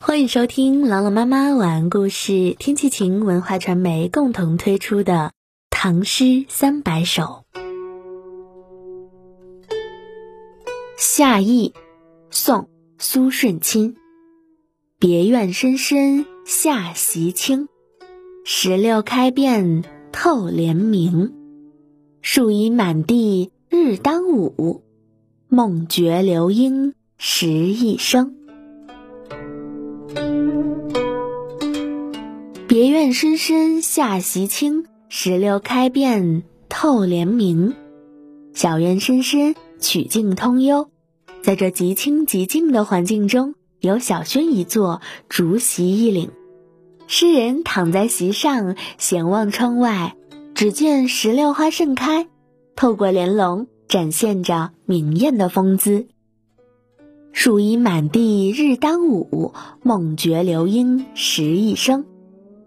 欢迎收听朗朗妈妈晚安故事，天气晴文化传媒共同推出的《唐诗三百首》。夏意，宋·苏舜钦。别院深深夏席清，石榴开遍透帘明。树阴满地日当午，梦觉流莺时一声。别院深深下席清，石榴开遍透帘明。小院深深曲径通幽，在这极清极静的环境中，有小轩一座，竹席一领。诗人躺在席上，闲望窗外，只见石榴花盛开，透过帘笼，展现着明艳的风姿。树阴满地日当午，梦觉流莺时一声。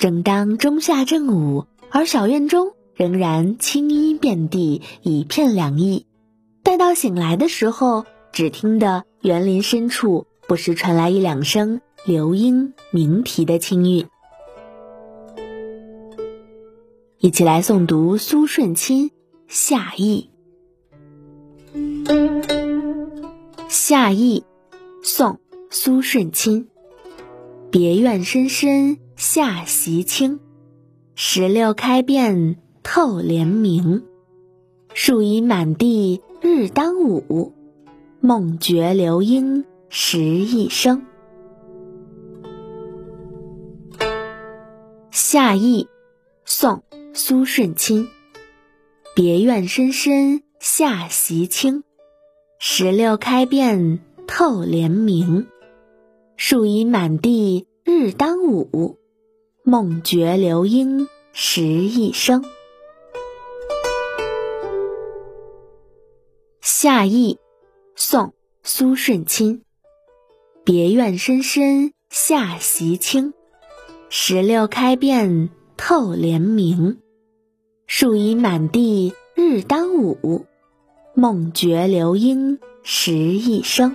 正当中夏正午，而小院中仍然青衣遍地，一片凉意。待到醒来的时候，只听得园林深处不时传来一两声流莺鸣啼的清韵。一起来诵读苏舜钦《夏意》。《夏意》，宋·苏舜钦。别院深深。夏席清，石榴开遍透帘明。树阴满地日当午，梦觉流莺时一声。夏意，宋·苏舜钦。别院深深夏席清，石榴开遍透帘明。树阴满地日当午。梦觉流莺时一声。夏意，宋·苏舜钦。别院深深夏席清，石榴开遍透帘明。树阴满地日当午，梦觉流莺时一声。